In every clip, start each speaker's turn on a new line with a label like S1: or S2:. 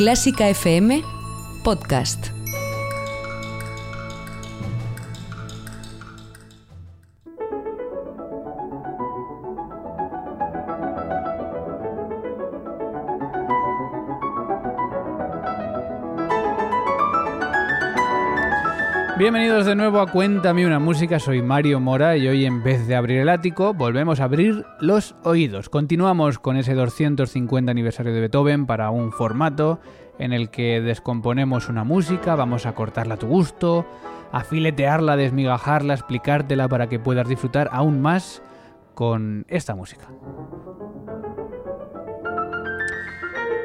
S1: Clásica FM Podcast.
S2: Bienvenidos de nuevo a Cuéntame una música, soy Mario Mora y hoy en vez de abrir el ático volvemos a abrir los oídos. Continuamos con ese 250 aniversario de Beethoven para un formato en el que descomponemos una música, vamos a cortarla a tu gusto, a filetearla, desmigajarla, explicártela para que puedas disfrutar aún más con esta música.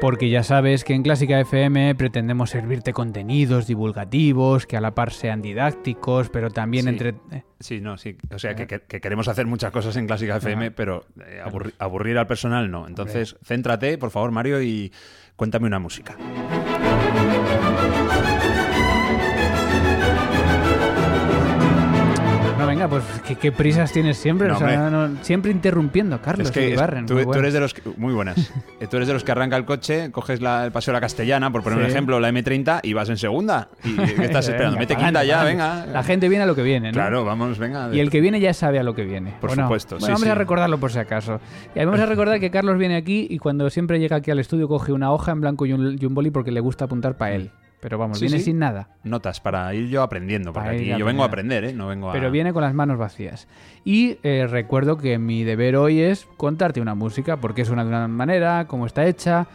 S2: Porque ya sabes que en Clásica FM pretendemos servirte contenidos divulgativos, que a la par sean didácticos, pero también
S3: Sí.
S2: entre...
S3: Sí, no, sí. O sea, que, que- que queremos hacer muchas cosas en Clásica FM, pero eh, aburri- aburrir al personal no. Entonces, céntrate, por favor, Mario, y cuéntame una música.
S2: Pues ¿qué, qué prisas tienes siempre?
S3: No,
S2: O sea,
S3: hombre.
S2: no- no- siempre interrumpiendo, Carlos.
S3: es que es-
S2: Iribarren,
S3: tú, eres de los que, muy buenas. Eh, tú eres de los que arranca el coche, coges la- el paseo de la Castellana, por poner un ejemplo, la M30 y vas en segunda. ¿Y qué estás esperando?
S2: Venga,
S3: Mete quinta ya, venga.
S2: La gente viene a lo que viene, ¿no?
S3: Claro, vamos, venga.
S2: Y el que viene ya sabe a lo que viene.
S3: Por supuesto,
S2: Bueno,
S3: sí,
S2: vamos
S3: sí.
S2: a recordarlo por si acaso. Y vamos a recordar que Carlos viene aquí y cuando siempre llega aquí al estudio coge una hoja en blanco y un, y un boli porque le gusta apuntar para él. Pero vamos,
S3: Sí,
S2: viene
S3: sí.
S2: sin nada.
S3: Notas para ir yo aprendiendo, porque
S2: Para
S3: aquí yo vengo a aprender, ¿eh? No vengo a...
S2: Pero viene con las manos vacías. Y eh, recuerdo que mi deber hoy es contarte una música, por qué suena de una manera, cómo está hecha,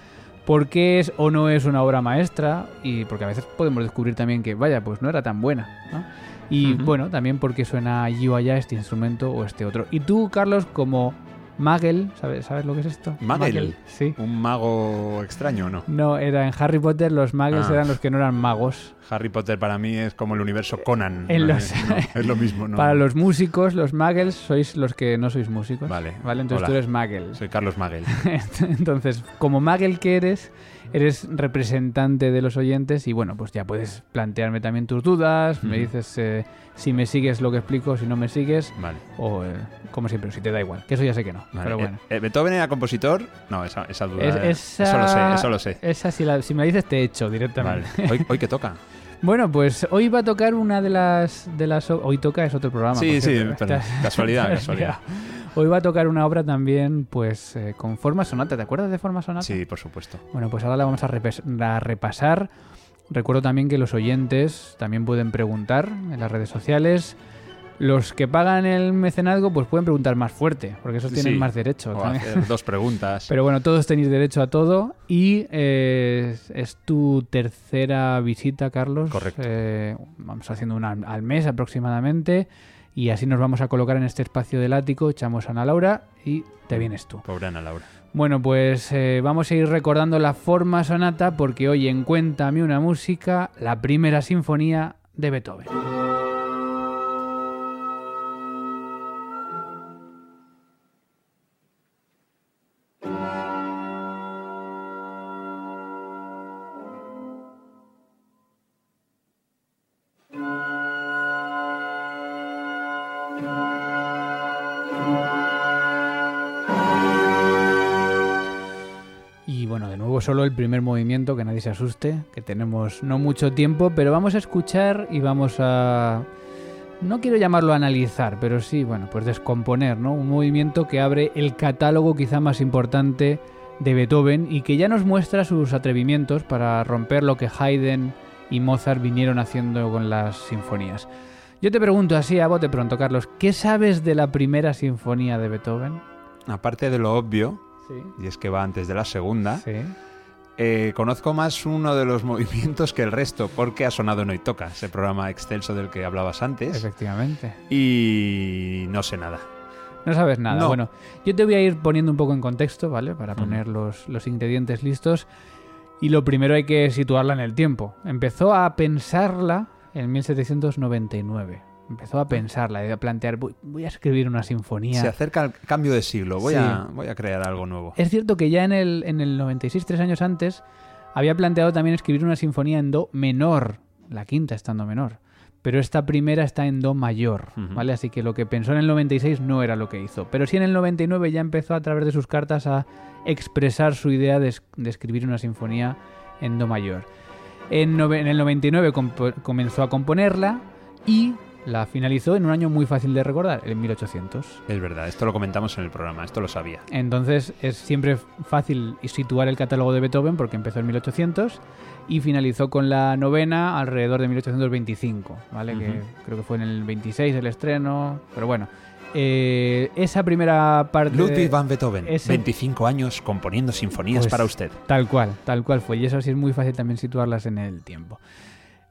S2: por qué es o no es una obra maestra, y porque a veces podemos descubrir también que, vaya, pues no era tan buena. ¿no? Y bueno, también por qué suena allí o allá este instrumento o este otro. Y tú, Carlos, como Magel, ¿sabes, ¿sabes lo que es esto?
S3: Magel.
S2: Sí.
S3: ¿Un mago extraño o no?
S2: No, era en Harry Potter los Magels
S3: Ah.
S2: eran los que no eran magos.
S3: Harry Potter para mí es como el universo Conan.
S2: En
S3: No,
S2: los-
S3: no, es lo mismo, ¿no?
S2: Para los músicos, los Magels, sois los que no sois músicos.
S3: Vale.
S2: Vale, entonces
S3: Hola.
S2: tú eres Magel.
S3: Soy Carlos Magel.
S2: Entonces, como Magel que eres, eres representante de los oyentes y bueno, pues ya puedes plantearme también tus dudas, me dices eh, si me sigues lo que explico, si no me sigues,
S3: Vale.
S2: o eh, como siempre, si te da igual, que eso ya sé que no,
S3: vale.
S2: pero bueno.
S3: Eh, eh, ¿Beethoven era compositor? No, esa, esa duda.
S2: Es-
S3: eh,
S2: esa,
S3: Eso lo sé, eso lo sé.
S2: Esa, si, la- si me la dices, te echo
S3: Vale.
S2: directamente.
S3: ¿Hoy, hoy qué toca?
S2: Bueno, pues hoy va a tocar una de las... De las hoy toca es otro programa.
S3: Sí, sí, pero casualidad, casualidad.
S2: Hoy va a tocar una obra también, pues, eh, con forma sonata. ¿Te acuerdas de forma sonata?
S3: Sí, por supuesto.
S2: Bueno, pues ahora la vamos a, repes- a repasar. Recuerdo también que los oyentes también pueden preguntar en las redes sociales. Los que pagan el mecenazgo, pues pueden preguntar más fuerte, porque esos tienen
S3: Sí.
S2: más derecho.
S3: O hacer dos preguntas.
S2: Pero bueno, todos tenéis derecho a todo. Y eh, es, es tu tercera visita, Carlos.
S3: Correcto.
S2: Eh, vamos haciendo una al mes aproximadamente. Y así nos vamos a colocar en este espacio del ático. Echamos a Ana Laura y te vienes tú.
S3: Pobre Ana Laura.
S2: Bueno, pues eh, vamos a ir recordando la forma sonata porque hoy en Cuéntame una música, la primera sinfonía de Beethoven. Solo el primer movimiento, que nadie se asuste, que tenemos no mucho tiempo, pero vamos a escuchar y vamos a... No quiero llamarlo analizar, pero sí, bueno, pues descomponer, ¿no? Un movimiento que abre el catálogo quizá más importante de Beethoven y que ya nos muestra sus atrevimientos para romper lo que Haydn y Mozart vinieron haciendo con las sinfonías. Yo te pregunto así a bote pronto, Carlos, ¿qué sabes de la primera sinfonía de Beethoven?
S3: Aparte de lo obvio,
S2: Sí.
S3: y es que va antes de la segunda,
S2: Sí.
S3: Eh, conozco más uno de los movimientos que el resto, porque ha sonado en Hoy Toca, ese programa extenso del que hablabas antes,
S2: Efectivamente.
S3: y no sé nada.
S2: No sabes nada.
S3: No.
S2: Bueno, yo te voy a ir poniendo un poco en contexto, ¿vale? Para
S3: Ujú.
S2: poner los, los ingredientes listos. Y lo primero hay que situarla en el tiempo. Empezó a pensarla en 1799. Empezó a pensarla, a plantear, voy, voy a escribir una sinfonía.
S3: Se acerca el cambio de siglo, voy,
S2: Sí.
S3: a, voy a crear algo nuevo.
S2: Es cierto que ya en el, en el 96, tres años antes, había planteado también escribir una sinfonía en Do menor, la quinta está en Do menor, pero esta primera está en Do mayor. ¿vale? Así que lo que pensó en el 96 no era lo que hizo, pero sí en el 99 ya empezó a través de sus cartas a expresar su idea de, es- de escribir una sinfonía en Do mayor. En, en el 99 compo- comenzó a componerla y la finalizó en un año muy fácil de recordar, en 1800.
S3: Es verdad, esto lo comentamos en el programa, esto lo sabía.
S2: Entonces es siempre fácil situar el catálogo de Beethoven porque empezó en 1800 y finalizó con la novena alrededor de 1825, ¿vale? Que
S3: Ujú.
S2: creo que fue en el 26 el estreno, pero bueno. Eh, esa primera parte...
S3: Ludwig van Beethoven,
S2: ese-
S3: 25 años componiendo sinfonías
S2: Pues,
S3: para usted.
S2: Tal cual, tal cual fue. Y eso sí es muy fácil también situarlas en el tiempo.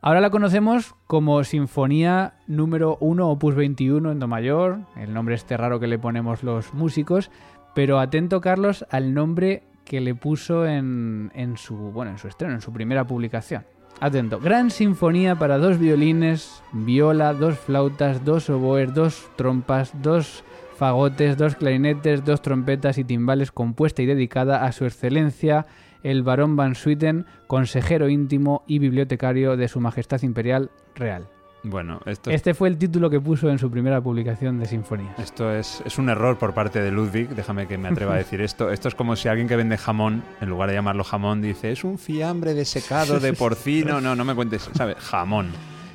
S2: Ahora la conocemos como Sinfonía número 1, opus 21 en Do mayor, el nombre este raro que le ponemos los músicos, pero atento Carlos al nombre que le puso en, en su, bueno, en su estreno, en su primera publicación. Atento, gran sinfonía para dos violines, viola, dos flautas, dos oboes, dos trompas, dos fagotes, dos clarinetes, dos trompetas y timbales compuesta y dedicada a su excelencia el barón Van Swieten, consejero íntimo y bibliotecario de su Majestad Imperial Real.
S3: Bueno, esto,
S2: Este fue el título que puso en su primera publicación de sinfonías.
S3: esto es, es un error por parte de Ludwig, déjame que me atreva a decir esto. Esto es como si alguien que vende jamón, en lugar de llamarlo jamón, dice, es un fiambre de secado de porcino. No, no me cuentes, ¿sabes? Jamón.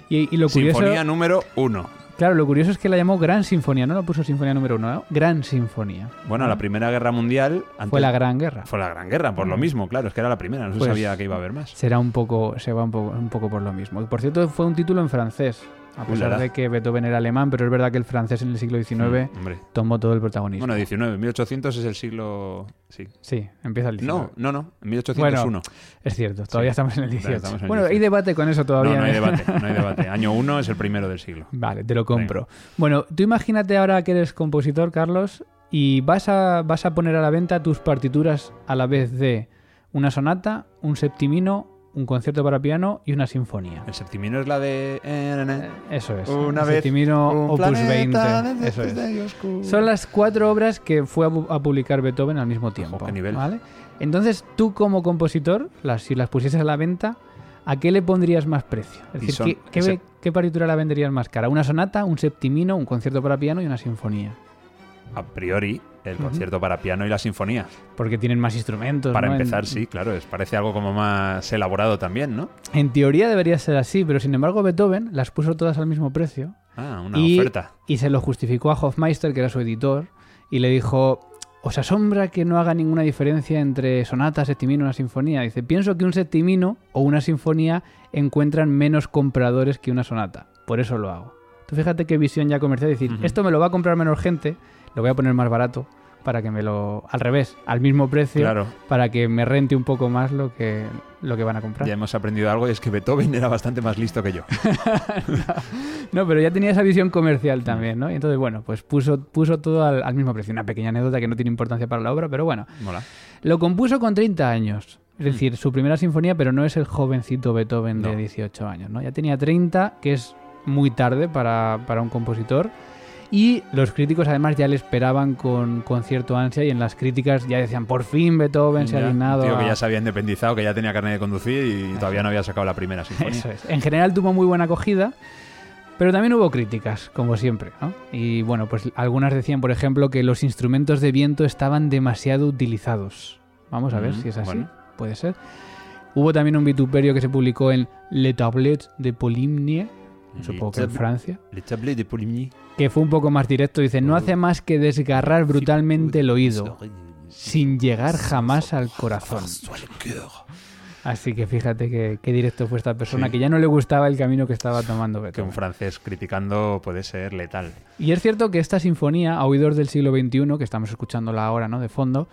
S2: Y, y lo curioso,
S3: Sinfonía número uno.
S2: Claro, lo curioso es que la llamó Gran Sinfonía, no la puso Sinfonía número uno, ¿no? Gran Sinfonía.
S3: Bueno, la Primera Guerra Mundial... antes-
S2: Fue la Gran Guerra.
S3: Fue la Gran Guerra, por lo mismo, claro, es que era la primera, no se
S2: Pues-
S3: sabía que iba a haber más.
S2: Será un poco, se va un poco, un poco por lo mismo. Por cierto, fue un título en francés, a pesar
S3: Ulala.
S2: de que Beethoven era alemán, pero es verdad que el francés en el siglo XIX
S3: Mm,
S2: tomó todo el protagonismo.
S3: Bueno, 19, 1800 es el siglo... Sí.
S2: Sí, empieza el 19.
S3: No, no, no, en 1801.
S2: Es cierto, todavía
S3: Sí,
S2: estamos en el
S3: todavía
S2: 18.
S3: estamos en el
S2: bueno, hay
S3: 18.
S2: debate con eso todavía.
S3: no, no hay
S2: ¿eh?
S3: debate, no hay debate. Año 1 es el primero del siglo.
S2: Vale, te lo compro. Bueno, tú imagínate ahora que eres compositor, Carlos, y vas a, vas a poner a la venta tus partituras a la vez de una sonata, un septimino, un concierto para piano y una sinfonía.
S3: El septimino es la de...
S2: Eh, Eso es.
S3: Una
S2: el
S3: vez
S2: septimino
S3: un
S2: opus
S3: planeta
S2: 20. Eso es. Son las cuatro obras que fue a, pu- a publicar Beethoven al mismo tiempo.
S3: qué nivel.
S2: ¿vale? Entonces, tú como compositor, las, si las pusieses a la venta, ¿a qué le pondrías más precio? Es decir,
S3: son-
S2: ¿qué, qué,
S3: ese-
S2: qué partitura la venderías más cara? ¿Una sonata, un septimino, un concierto para piano y una sinfonía?
S3: A priori, el concierto para piano y la sinfonía.
S2: Porque tienen más instrumentos.
S3: Para
S2: ¿no? En-
S3: empezar, sí, claro, es, parece algo como más elaborado también, ¿no?
S2: En teoría debería ser así, pero sin embargo Beethoven las puso todas al mismo precio
S3: Ah, una
S2: y,
S3: oferta.
S2: y se lo justificó a Hofmeister, que era su editor, y le dijo, ¿os asombra que no haga ninguna diferencia entre sonata, septimino y una sinfonía? Dice, pienso que un septimino o una sinfonía encuentran menos compradores que una sonata, por eso lo hago. Tú fíjate qué visión ya comercial, decir, esto me lo va a comprar menos gente, lo voy a poner más barato para que me lo... al revés, al mismo precio,
S3: Claro,
S2: para que me rente un poco más lo que, lo que van a comprar.
S3: ya hemos aprendido algo y es que Beethoven era bastante más listo que yo.
S2: No, pero ya tenía esa visión comercial también, ¿no? Y entonces, bueno, pues puso, puso todo al, al mismo precio. Una pequeña anécdota que no tiene importancia para la obra, pero bueno.
S3: Mola.
S2: Lo compuso con 30 años. Es
S3: Mm.
S2: decir, su primera sinfonía, pero no es el jovencito Beethoven de
S3: No.
S2: 18 años, ¿no? Ya tenía 30, que es muy tarde para, para un compositor. Y los críticos además ya le esperaban con, con cierto ansia y en las críticas ya decían, por fin Beethoven se ha dignado
S3: tío que
S2: a-
S3: ya se había independizado, que ya tenía carne de conducir y todavía no había sacado la primera sinfonía.
S2: Eso es. En general tuvo muy buena acogida, pero también hubo críticas, como siempre. ¿no? Y bueno, pues algunas decían, por ejemplo, que los instrumentos de viento estaban demasiado utilizados. Vamos a ver
S3: Mm,
S2: si es así.
S3: bueno.
S2: Puede ser. Hubo también un vituperio que se publicó en Le Tablet de Poligny, supongo que en Francia,
S3: Le Tablet de Poligny.
S2: Que fue un poco más directo. Dice, no hace más que desgarrar brutalmente el oído, sin llegar jamás al corazón. Así que fíjate que, qué directo fue esta persona,
S3: Sí.
S2: que ya no le gustaba el camino que estaba tomando
S3: Que
S2: Beethoven.
S3: un francés criticando puede ser letal.
S2: Y es cierto que esta sinfonía, a oídos del siglo XXI, que estamos escuchándola ahora, ¿no? De fondo,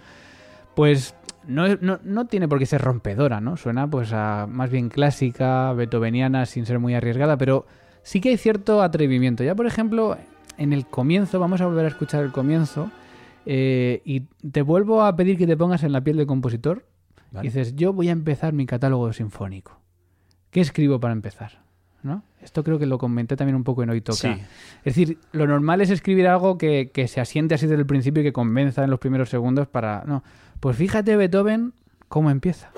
S2: pues no, no, no tiene por qué ser rompedora, ¿no? Suena pues a más bien clásica, beethoveniana, sin ser muy arriesgada, pero sí que hay cierto atrevimiento. Ya, por ejemplo, en el comienzo, vamos a volver a escuchar el comienzo, eh, y te vuelvo a pedir que te pongas en la piel del compositor.
S3: ¿vale?
S2: Y dices, yo voy a empezar mi catálogo sinfónico. ¿Qué escribo para empezar? ¿No? Esto creo que lo comenté también un poco en Hoy Toca.
S3: Sí,
S2: Es decir, lo normal es escribir algo que, que se asiente así desde el principio y que convenza en los primeros segundos para... No, pues fíjate Beethoven cómo empieza.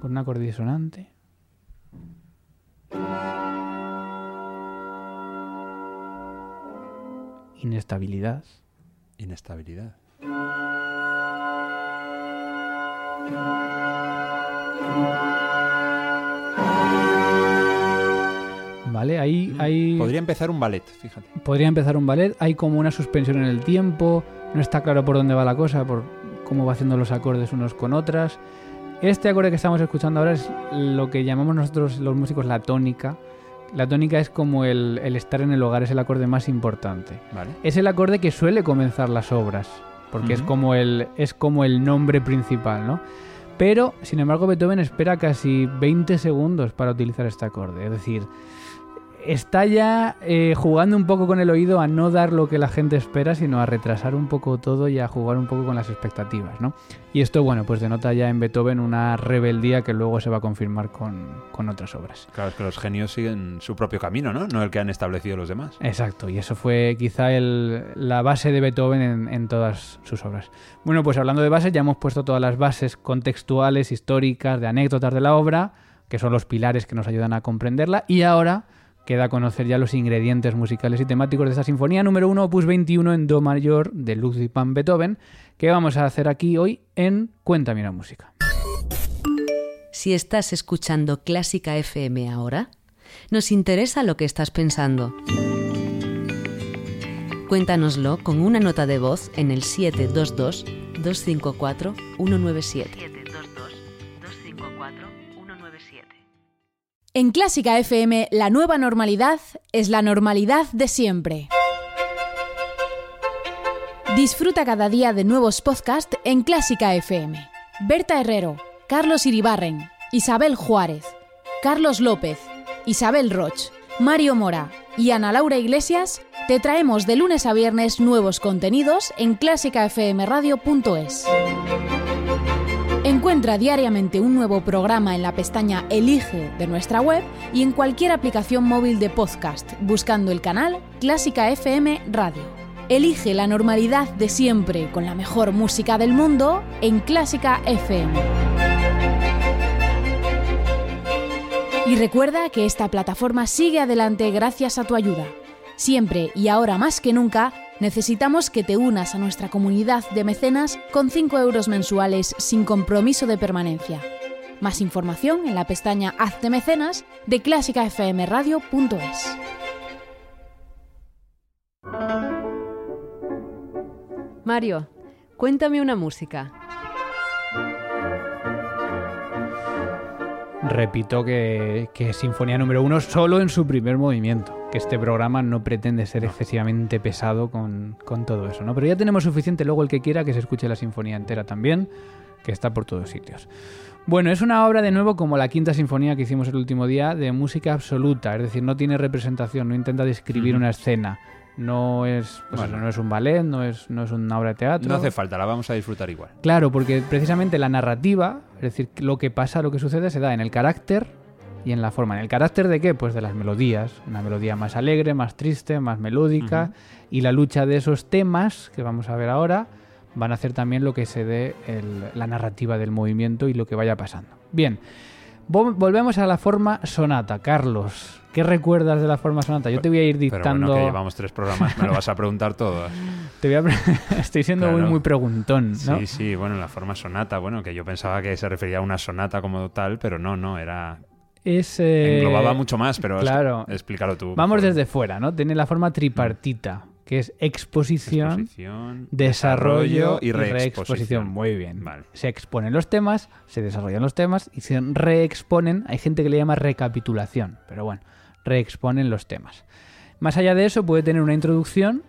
S2: Con un acorde disonante. Inestabilidad.
S3: inestabilidad.
S2: ¿Vale? Ahí, ahí
S3: Podría empezar un ballet, fíjate.
S2: podría empezar un ballet. Hay como una suspensión en el tiempo. No está claro por dónde va la cosa, por cómo va haciendo los acordes unos con otras. Este acorde que estamos escuchando ahora es lo que llamamos nosotros los músicos la tónica. La tónica es como el, el estar en el hogar, es el acorde más importante.
S3: Vale.
S2: Es el acorde que suele comenzar las obras, porque es, como el, es como el nombre principal, ¿no? Pero, sin embargo, Beethoven espera casi 20 segundos para utilizar este acorde. Es decir, está ya eh, jugando un poco con el oído a no dar lo que la gente espera, sino a retrasar un poco todo y a jugar un poco con las expectativas, ¿no? Y esto, bueno, pues denota ya en Beethoven una rebeldía que luego se va a confirmar con, con otras obras.
S3: Claro, es que los genios siguen su propio camino, ¿no? No el que han establecido los demás.
S2: Exacto, y eso fue quizá el- la base de Beethoven en, en todas sus obras. Bueno, pues hablando de bases, ya hemos puesto todas las bases contextuales, históricas, de anécdotas de la obra, que son los pilares que nos ayudan a comprenderla, y ahora queda conocer ya los ingredientes musicales y temáticos de esta sinfonía número 1, opus 21 en Do mayor de Ludwig van Beethoven, que vamos a hacer aquí hoy en Cuéntame una música.
S1: Si estás escuchando Clásica FM ahora, nos interesa lo que estás pensando. Cuéntanoslo con una nota de voz en el 722-254-197.
S4: En Clásica FM, la nueva normalidad es la normalidad de siempre. Disfruta cada día de nuevos podcasts en Clásica FM. Berta Herrero, Carlos Iribarren, Isabel Juárez, Carlos López, Isabel Roch, Mario Mora y Ana Laura Iglesias te traemos de lunes a viernes nuevos contenidos en clásicafmradio.es. Encuentra diariamente un nuevo programa en la pestaña Elige de nuestra web y en cualquier aplicación móvil de podcast buscando el canal Clásica FM Radio. Elige la normalidad de siempre con la mejor música del mundo en Clásica FM. Y recuerda que esta plataforma sigue adelante gracias a tu ayuda. Siempre y ahora más que nunca, necesitamos que te unas a nuestra comunidad de mecenas con 5 euros mensuales sin compromiso de permanencia. Más información en la pestaña Hazte mecenas de clásicafmradio.es.
S1: Mario, cuéntame una música.
S2: Repito que, que es Sinfonía número uno solo en su primer movimiento, que este programa no pretende ser excesivamente pesado con, con todo eso, ¿no? Pero ya tenemos suficiente, luego el que quiera que se escuche la sinfonía entera también, que está por todos sitios. Bueno, es una obra de nuevo como la quinta sinfonía que hicimos el último día, de música absoluta, es decir, no tiene representación, no intenta describir una escena, no es, pues
S3: Bueno.
S2: eso, no es un ballet, no es, no es una obra de teatro.
S3: No hace falta, la vamos a disfrutar igual.
S2: Claro, porque precisamente la narrativa, es decir, lo que pasa, lo que sucede, se da en el carácter y en la forma. ¿En el carácter de qué? Pues de las melodías. Una melodía más alegre, más triste, más melódica. Y la lucha de esos temas, que vamos a ver ahora, van a hacer también lo que se dé el- la narrativa del movimiento y lo que vaya pasando. Bien, Vo- volvemos a la forma sonata. Carlos, ¿qué recuerdas de la forma sonata? Yo te voy a ir
S3: Pero
S2: dictando...
S3: bueno, que llevamos tres programas, me lo vas a preguntar todo.
S2: te voy a pre- Estoy siendo muy, muy preguntón, ¿no?
S3: Sí, sí, bueno, la forma sonata, bueno, que yo pensaba que se refería a una sonata como tal, pero no, no, era...
S2: Es, eh,
S3: Englobaba mucho más, pero es-
S2: claro.
S3: explícalo tú.
S2: Vamos
S3: mejor.
S2: desde fuera, ¿no? Tiene la forma tripartita, que es exposición,
S3: Exposición,
S2: desarrollo y
S3: reexposición.
S2: reexposición. Muy bien.
S3: Vale.
S2: Se exponen los temas, se desarrollan los temas y se reexponen. Hay gente que le llama recapitulación, pero bueno, reexponen los temas. Más allá de eso, puede tener una introducción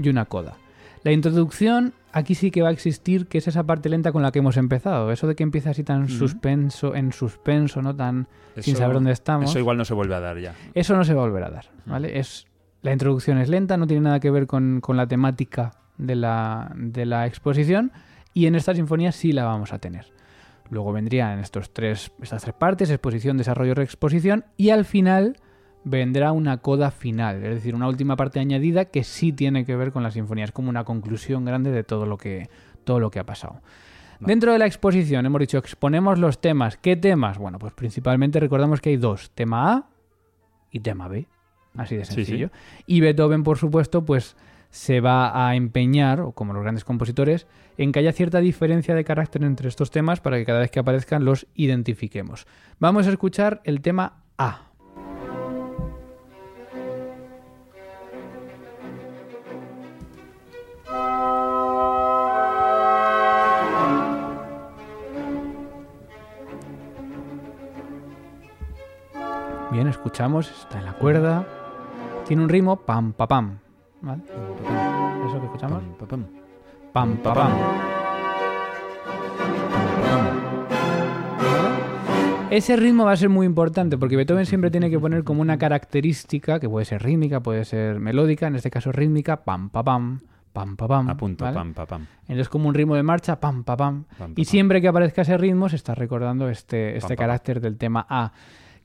S2: y una coda. La introducción aquí sí que va a existir, que es esa parte lenta con la que hemos empezado. Eso de que empieza así tan suspenso, en suspenso, ¿no? Tan sin saber dónde estamos.
S3: Eso igual no se vuelve a dar ya.
S2: Eso no se va a volver a dar, ¿vale? Es, la introducción es lenta, no tiene nada que ver con, con la temática de la, de la exposición y en esta sinfonía sí la vamos a tener. Luego vendrían estos tres, estas tres partes, exposición, desarrollo, reexposición y al final vendrá una coda final, es decir, una última parte añadida que sí tiene que ver con la sinfonía, es como una conclusión grande de todo lo que, todo lo que ha pasado. Dentro de la exposición hemos dicho exponemos los temas. ¿Qué temas? Bueno, pues principalmente recordamos que hay dos, tema A y tema B. Así de
S3: Sí, sí.
S2: sencillo. Y Beethoven, por supuesto, pues se va a empeñar, o como los grandes compositores, en que haya cierta diferencia de carácter entre estos temas para que cada vez que aparezcan los identifiquemos. Vamos a escuchar el tema A. Bien, escuchamos, está en la cuerda. Tiene un ritmo pam, pa, pam. ¿Vale? ¿Eso que escuchamos?
S3: Pam, pam,
S2: Pam, pa, pam. Ese ritmo va a ser muy importante porque Beethoven siempre tiene que poner como una característica que puede ser rítmica, puede ser melódica, en este caso rítmica, pam, pa, pam, pam, pa, pam.
S3: A punto,
S2: ¿vale?
S3: pam, pa, pam.
S2: Entonces como un ritmo de marcha, pam, pa, pam.
S3: Pam, pa,
S2: Y
S3: pam.
S2: siempre que aparezca ese ritmo se está recordando este, este
S3: Pam, pam.
S2: carácter del tema A.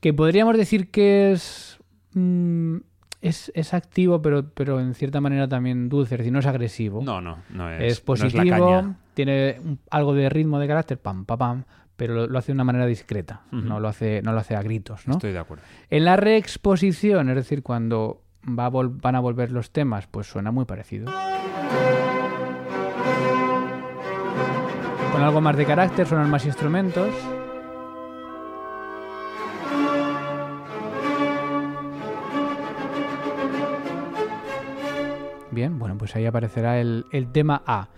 S2: Que podríamos decir que es, mm, es, es activo, pero, pero en cierta manera también dulce, es decir, no es agresivo.
S3: No, no, no es,
S2: es
S3: no es
S2: positivo,
S3: la caña.
S2: tiene un- algo de ritmo de carácter, pam, pam, pam, pero lo, lo hace de una manera discreta, no, lo hace, no lo hace a gritos. ¿no?
S3: Estoy de acuerdo.
S2: En la reexposición, es decir, cuando va a van a volver los temas, pues suena muy parecido. Con algo más de carácter, suenan más instrumentos. Bien, bueno, pues ahí aparecerá el, el tema A.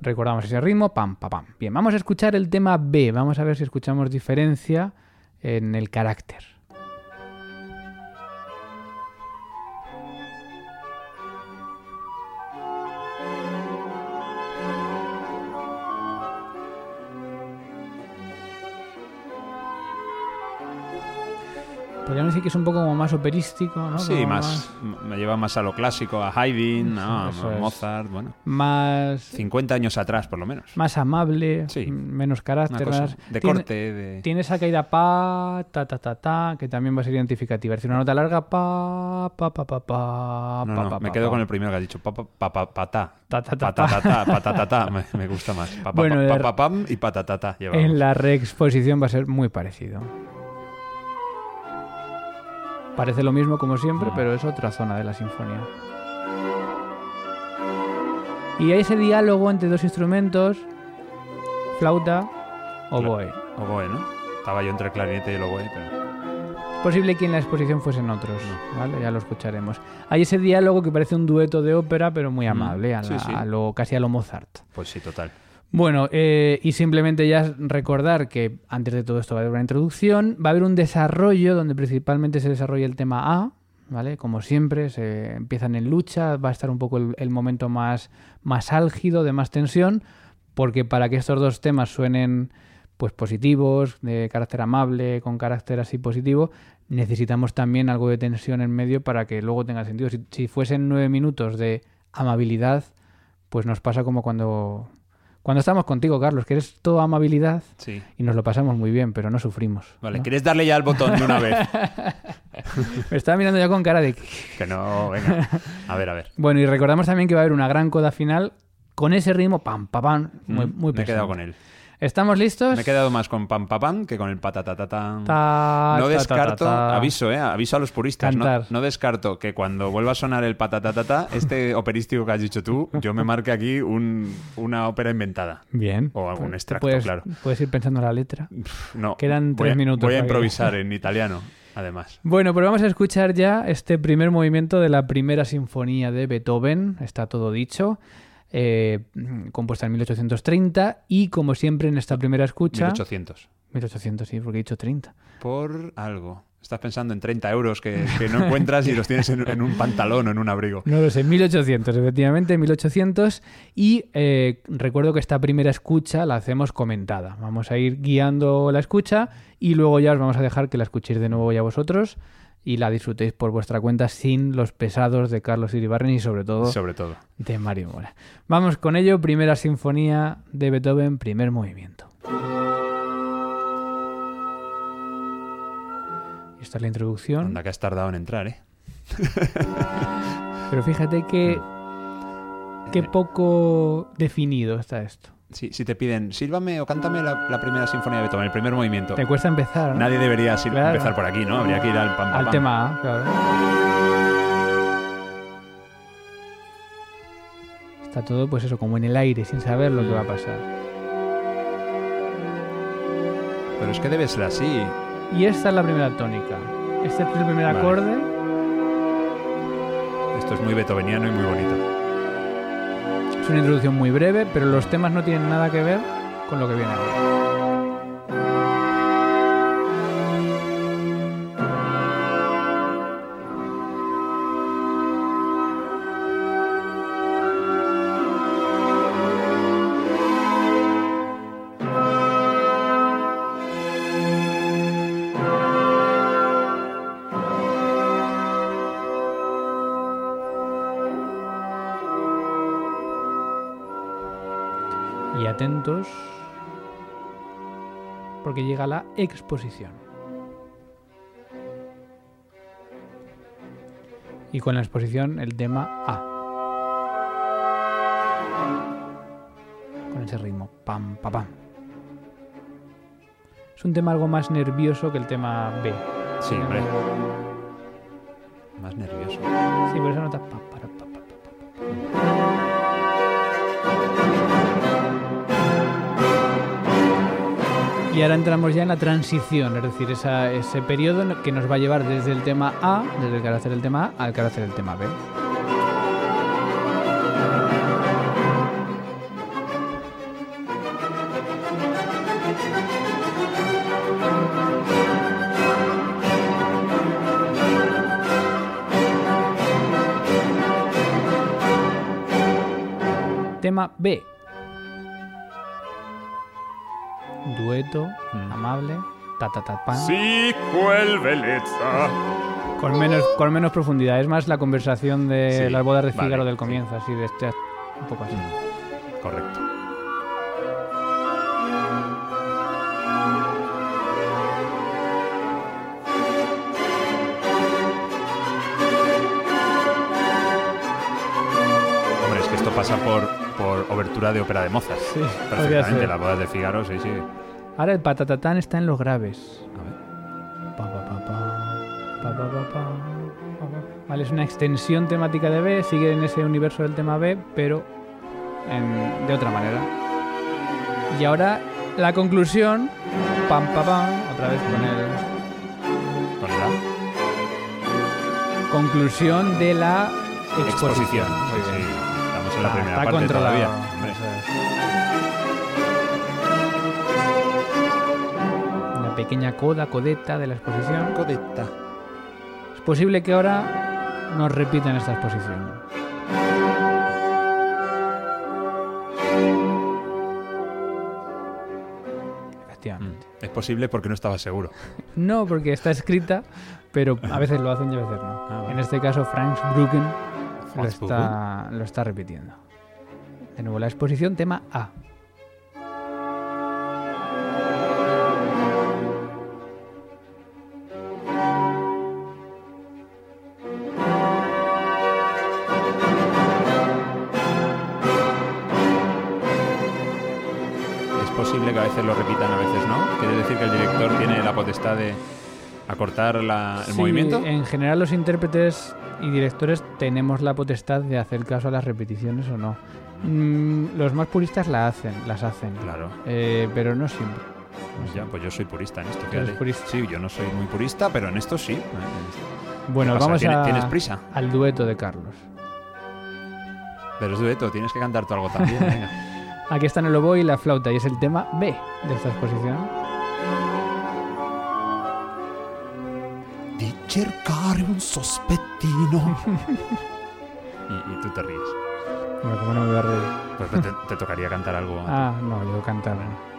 S2: Recordamos ese ritmo, pam, pam, pam. Bien, vamos a escuchar el tema B. Vamos a ver si escuchamos diferencia en el carácter. Podríamos decir que es un poco como más operístico, ¿no?
S3: Sí,
S2: Como
S3: más, me lleva más a lo clásico, a Haydn, ¿no? A
S2: es.
S3: Mozart, bueno,
S2: Más,
S3: 50 años atrás por lo menos.
S2: más amable,
S3: Sí.
S2: menos carácter. más-
S3: de
S2: tiene-
S3: corte, de...
S2: Tiene esa caída pa, ta, ta, ta, ta, que también va a ser identificativa. Es decir, una nota larga, pa, pa, pa, pa, pa,
S3: No,
S2: pa,
S3: no,
S2: pa,
S3: me
S2: pa,
S3: quedo
S2: pa.
S3: con el primero que has dicho, pa, pa, pa, pa, patá.
S2: Ta, ta, ta,
S3: Pa, ta,
S2: ta.
S3: ta, ta, pa, ta, ta. Me, me gusta más. Pa, pa,
S2: Bueno,
S3: pa, pa, pa, pam y pa, ta, ta, ta. Llevamos.
S2: En la reexposición va a ser muy parecido. Parece lo mismo como siempre,
S3: Mm.
S2: pero es otra zona de la sinfonía. Y hay ese diálogo entre dos instrumentos, flauta, oboe.
S3: Oboe, ¿no? Estaba yo entre el clarinete y el oboe, pero...
S2: Es posible que en la exposición fuesen otros, ¿vale? Ya lo escucharemos. Hay ese diálogo que parece un dueto de ópera, pero muy
S3: Mm,
S2: amable, a,
S3: sí,
S2: la-
S3: sí.
S2: a lo, casi a lo Mozart.
S3: Pues sí, total.
S2: Bueno, eh, y simplemente ya recordar que antes de todo esto va a haber una introducción, va a haber un desarrollo donde principalmente se desarrolla el tema A, ¿vale? Como siempre, se empiezan en lucha, va a estar un poco el, momento más, más álgido, de más tensión, porque para que estos dos temas suenen pues positivos, de carácter amable, con carácter así positivo, necesitamos también algo de tensión en medio para que luego tenga sentido. Si fuesen nueve minutos de amabilidad, pues nos pasa como cuando, cuando estamos contigo, Carlos, que eres toda amabilidad
S3: Sí.
S2: y nos lo pasamos muy bien, pero no sufrimos.
S3: Vale,
S2: ¿no?
S3: ¿quieres darle ya al botón de una vez?
S2: Me estaba mirando ya con cara de...
S3: que no, venga. A ver, a ver.
S2: Bueno, y recordamos también que va a haber una gran coda final con ese ritmo, pam, pam, pam, muy,
S3: Mm,
S2: muy
S3: Me he quedado
S2: pesado.
S3: con él.
S2: ¿Estamos listos?
S3: Me he quedado más con pam pam pam que con el patatatatán.
S2: Ta,
S3: No
S2: ta,
S3: descarto,
S2: ta,
S3: aviso, eh, aviso a los puristas. No, descarto que cuando vuelva a sonar el patatatata, este operístico que has dicho tú, yo me marque aquí un- una ópera inventada.
S2: Bien.
S3: O algún
S2: Pues
S3: extracto,
S2: puedes,
S3: claro.
S2: Puedes ir pensando la letra.
S3: No,
S2: Quedan
S3: voy
S2: tres
S3: a-
S2: minutos
S3: Voy a improvisar en italiano, además.
S2: Bueno, pues vamos a escuchar ya este primer movimiento de la primera sinfonía de Beethoven. Está todo dicho. Eh, compuesta en 1830 y como siempre en esta primera escucha
S3: 1800.
S2: 1800 sí porque he dicho 30
S3: Por algo. Estás pensando en 30 euros que, que no encuentras y los tienes en, en un pantalón o en un abrigo.
S2: no lo sé 1800 efectivamente 1800 y eh, recuerdo que esta primera escucha la hacemos comentada vamos a ir guiando la escucha y luego ya os vamos a dejar que la escuchéis de nuevo ya vosotros y la disfrutéis por vuestra cuenta sin los pesados de Carlos Iribarren y sobre todo
S3: Sobre todo.
S2: de Mario Mora. Vamos con ello, primera sinfonía de Beethoven, primer movimiento. Esta es la introducción,
S3: Anda que has tardado en entrar, ¿eh?
S2: pero fíjate que qué poco definido está esto.
S3: Sí, si te piden, sílvame o cántame la, la primera sinfonía de Beethoven, el primer movimiento.
S2: Te cuesta empezar ¿no?
S3: Nadie debería
S2: Claro.
S3: empezar por aquí, ¿no? Habría que ir al pam, pam,
S2: al
S3: pam.
S2: tema claro. Está todo, pues eso, como en el aire, sin saber lo que va a pasar.
S3: Pero es que debe ser así.
S2: Y esta es la primera tónica. Este es el primer
S3: Vale.
S2: acorde.
S3: Esto es muy beethoveniano y muy bonito.
S2: Es una introducción muy breve, pero los temas no tienen nada que ver con lo que viene ahora. Y atentos, porque llega la exposición. Y con la exposición el tema A. Con ese ritmo, pam, pam, pam. Es un tema algo más nervioso que el tema B.
S3: Sí, hombre. Más nervioso.
S2: Sí, por esa nota. pa, para, Y ahora entramos ya en la transición, es decir, ese periodo que nos va a llevar desde el tema A, desde el carácter del tema A, al carácter del tema B. Tema B.
S3: Mm.
S2: amable, ta ta ta pan.
S3: Sí, belleza.
S2: Con menos, con menos profundidad. Es más la conversación de
S3: Sí,
S2: las bodas de
S3: vale,
S2: Fígaro del
S3: sí.
S2: comienzo, así de este, un poco así.
S3: Correcto. Hombre, es que esto pasa por, por obertura de ópera de Mozart.
S2: Sí,
S3: Perfectamente, las bodas de Figaro, sí, sí.
S2: Ahora el patatatán está en los graves.
S3: A ver.
S2: Pa, pa, pa, vale, es una extensión temática de B, sigue en ese universo del tema B, pero de otra manera. Y ahora la conclusión. Pam, pam, pam. Otra vez con el.
S3: Con el
S2: Conclusión de la exposición.
S3: exposición. Sí, sí. Estamos en la
S2: ah,
S3: primera
S2: está
S3: parte
S2: controlado.
S3: todavía.
S2: Pequeña coda, codeta de la exposición.
S3: Codetta.
S2: Es posible que ahora nos repitan esta exposición. Efectivamente.
S3: Mm. Es posible porque no estaba seguro.
S2: No, porque está escrita, pero a veces lo hacen y a veces no.
S3: Ah, vale.
S2: En este caso, Franz Bruggen lo
S3: Franz
S2: está, lo está repitiendo. De nuevo, la exposición tema A.
S3: veces lo repitan, a veces no. Quiere decir que el director tiene la potestad de acortar la- el
S2: Sí,
S3: movimiento.
S2: En general, los intérpretes y directores tenemos la potestad de hacer caso a las repeticiones o no. Mm, los más puristas la hacen, las hacen,
S3: Claro.
S2: eh, pero no siempre.
S3: Ya, pues yo soy purista en esto.
S2: Eres
S3: fíjate.
S2: purista.
S3: Sí, yo no soy muy purista, pero en esto sí.
S2: Bueno, vamos
S3: ¿Tienes,
S2: a-
S3: tienes prisa?
S2: al dueto de Carlos.
S3: Pero es dueto, tienes que cantar tú algo también. venga.
S2: Aquí están el oboe y la flauta y es el tema B de esta exposición.
S5: di cercare un sospettino.
S3: y, y tú te ríes.
S2: Bueno, ¿cómo no me voy a reír?
S3: Pues te, te tocaría cantar algo.
S2: Ah, no, yo cantar. Y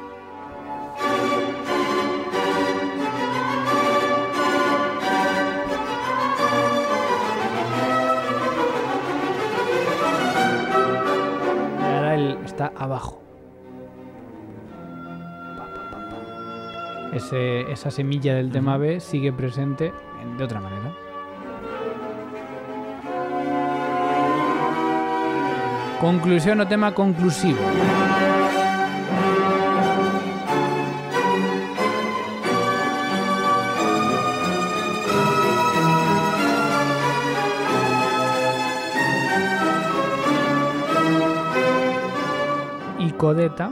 S2: Ese- esa semilla del tema B sigue presente en- de otra manera. Conclusión o tema conclusivo. codeta.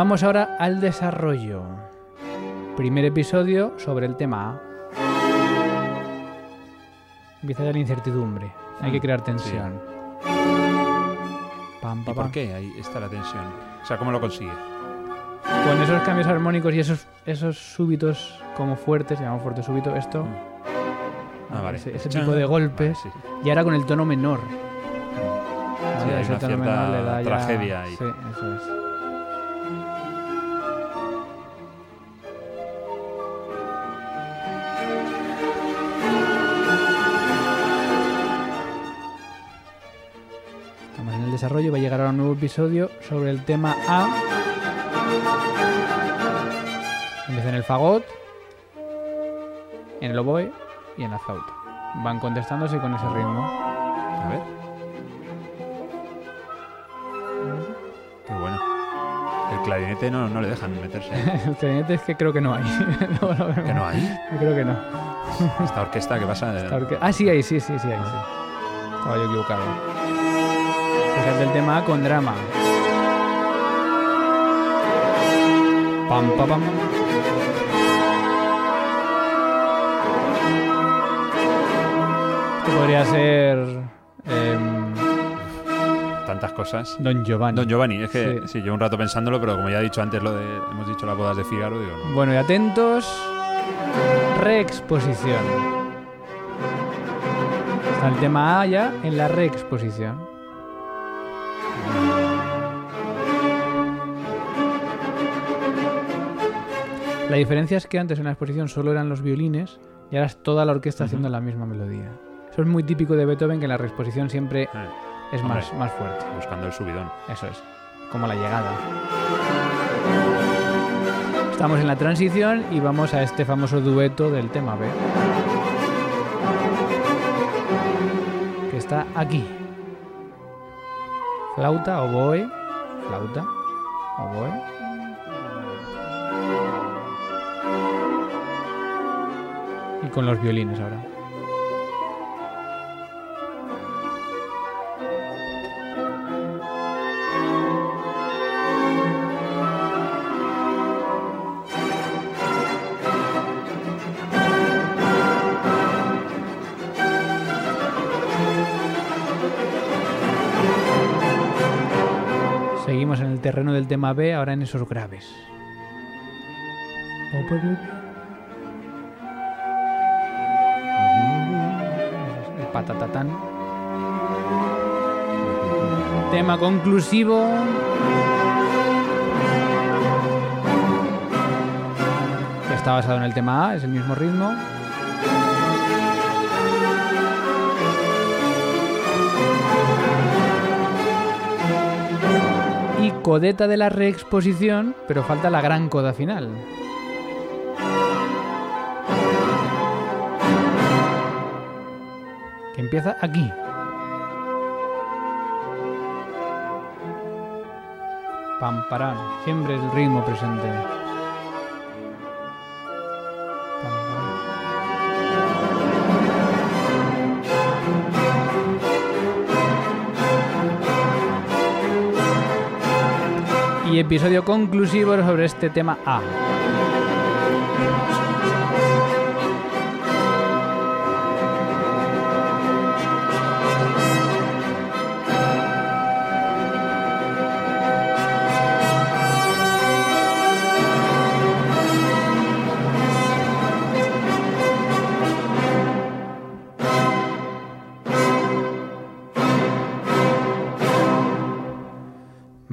S2: Vamos ahora al desarrollo. Primer episodio sobre el tema A. Empieza ya la incertidumbre. Hay que
S3: Mm,
S2: crear
S3: sí.
S2: tensión. Pam,
S3: ¿Y por qué ahí está la tensión? O sea, ¿cómo lo consigue?
S2: Con esos cambios armónicos y esos, esos súbitos como fuertes, llamamos fuerte súbito, esto.
S3: Ah, vale.
S2: Ese, tipo de golpes.
S3: Vale, sí, sí.
S2: Y ahora con el tono menor.
S3: Sí,
S2: Vale, ese
S3: una
S2: tono
S3: cierta
S2: menor le da ya-
S3: tragedia ahí.
S2: Sí, eso es. Desarrollo, va a llegar ahora un nuevo episodio sobre el tema A. Empieza en el fagot, en el oboe y en la flauta. Van contestándose con ese ritmo.
S3: A ver. Qué bueno. El clarinete no, no le dejan meterse.
S2: El clarinete es que creo que no hay.
S3: ¿Que no hay?
S2: Yo creo que no.
S3: Esta orquesta que pasa.
S2: Orque- Ah, sí, hay, sí, sí, sí, hay, sí. Estaba yo equivocado. El tema A con drama. Pam, pam, pam. Esto podría ser em,
S3: Tantas cosas.
S2: Don Giovanni.
S3: Don Giovanni, es que
S2: Sí.
S3: sí. llevo un rato pensándolo, pero como ya he dicho antes, lo de, hemos dicho las bodas de Figaro, digo, no.
S2: Bueno, y atentos. Reexposición. Está el tema A ya en la reexposición. La diferencia es que antes en la exposición solo eran los violines y ahora es toda la orquesta haciendo la misma melodía. Eso es muy típico de Beethoven, que en la reexposición siempre
S3: Eh,
S2: es
S3: Hombre.
S2: más, más fuerte.
S3: buscando el subidón.
S2: Eso es, como la llegada. Estamos en la transición y vamos a este famoso dueto del tema B. Que está aquí. Flauta, oboe, flauta, oboe. Con los violines ahora. Seguimos en el terreno del tema B, ahora en esos graves. Conclusivo. Que está basado en el tema A, es el mismo ritmo. y codeta de la reexposición, pero falta la gran coda final. Que empieza aquí. Pam, parán. Siempre el ritmo presente. Y episodio conclusivo sobre este tema A.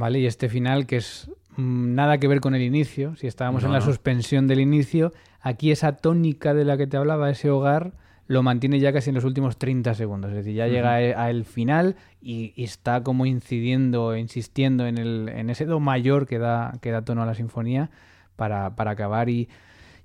S2: ¿Vale? Y este final que es mm, nada que ver con el inicio, si estábamos
S3: No,
S2: en la
S3: no.
S2: suspensión del inicio, aquí esa tónica de la que te hablaba, ese hogar, lo mantiene ya casi en los últimos 30 segundos. Es decir, ya llega al final y, y está como incidiendo, insistiendo en, el, en ese do mayor que da, que da tono a la sinfonía para, para acabar y...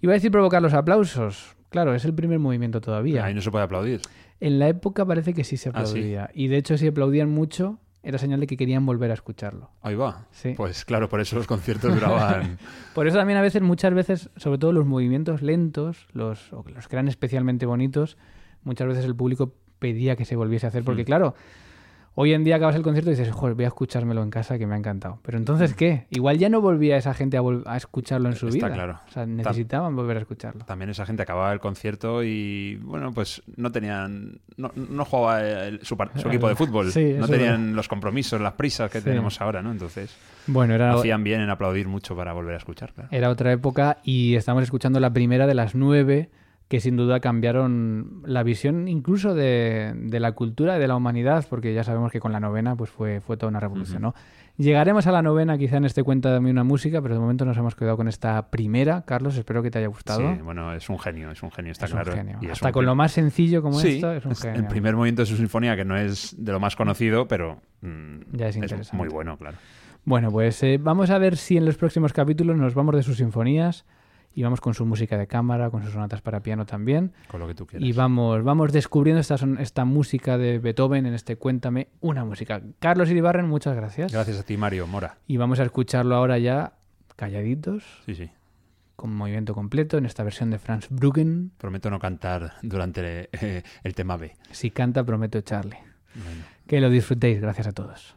S2: Iba a decir provocar los aplausos. Claro, es el primer movimiento todavía.
S3: Ahí no se puede aplaudir.
S2: En la época parece que sí se
S3: Ah, sí.
S2: aplaudía. Y de hecho, si aplaudían mucho, era señal de que querían volver a escucharlo.
S3: Ahí va.
S2: Sí.
S3: Pues claro, por eso los conciertos duraban.
S2: Por eso también a veces, muchas veces, sobre todo los movimientos lentos, los, los que eran especialmente bonitos, muchas veces el público pedía que se volviese a hacer, porque
S3: Mm.
S2: claro, hoy en día acabas el concierto y dices, joder, voy a escuchármelo en casa que me ha encantado. Pero entonces, ¿qué? Igual ya no volvía esa gente a, a escucharlo en su
S3: Está
S2: vida.
S3: claro.
S2: O sea, necesitaban volver a escucharlo.
S3: También esa gente acababa el concierto y, bueno, pues no tenían. No, no jugaba el- su, equipo de fútbol.
S2: Sí,
S3: no tenían los compromisos, las prisas que
S2: Sí.
S3: tenemos ahora, ¿no? Entonces,
S2: Bueno, era,
S3: hacían bien en aplaudir mucho para volver a escuchar, claro.
S2: era otra época y estamos escuchando la primera de las nueve que sin duda cambiaron la visión incluso de, de la cultura y de la humanidad, porque ya sabemos que con la novena pues fue, fue toda una revolución, ¿no? Llegaremos a la novena quizá en este cuenta de una música, pero de momento nos hemos quedado con esta primera. Carlos, espero que te haya gustado.
S3: Sí, bueno, es un genio, es un genio, está
S2: Es un
S3: claro.
S2: genio.
S3: Y es
S2: Hasta
S3: un
S2: con lo más sencillo como
S3: Sí,
S2: esto, es un genio.
S3: el primer movimiento de su sinfonía, que no es de lo más conocido, pero mm,
S2: Ya es interesante.
S3: muy bueno, claro.
S2: Bueno, pues eh, vamos a ver si en los próximos capítulos nos vamos de sus sinfonías y vamos con su música de cámara, con sus sonatas para piano también.
S3: Con lo que tú quieras.
S2: Y vamos, vamos descubriendo esta, esta música de Beethoven en este Cuéntame una música. Carlos Iribarren, muchas gracias.
S3: Gracias a ti, Mario Mora.
S2: Y vamos a escucharlo ahora ya calladitos,
S3: Sí, sí.
S2: con movimiento completo, en esta versión de Franz Bruggen.
S3: Prometo no cantar durante eh, el tema B.
S2: Si canta, prometo echarle.
S3: Bueno.
S2: Que lo disfrutéis. Gracias a todos.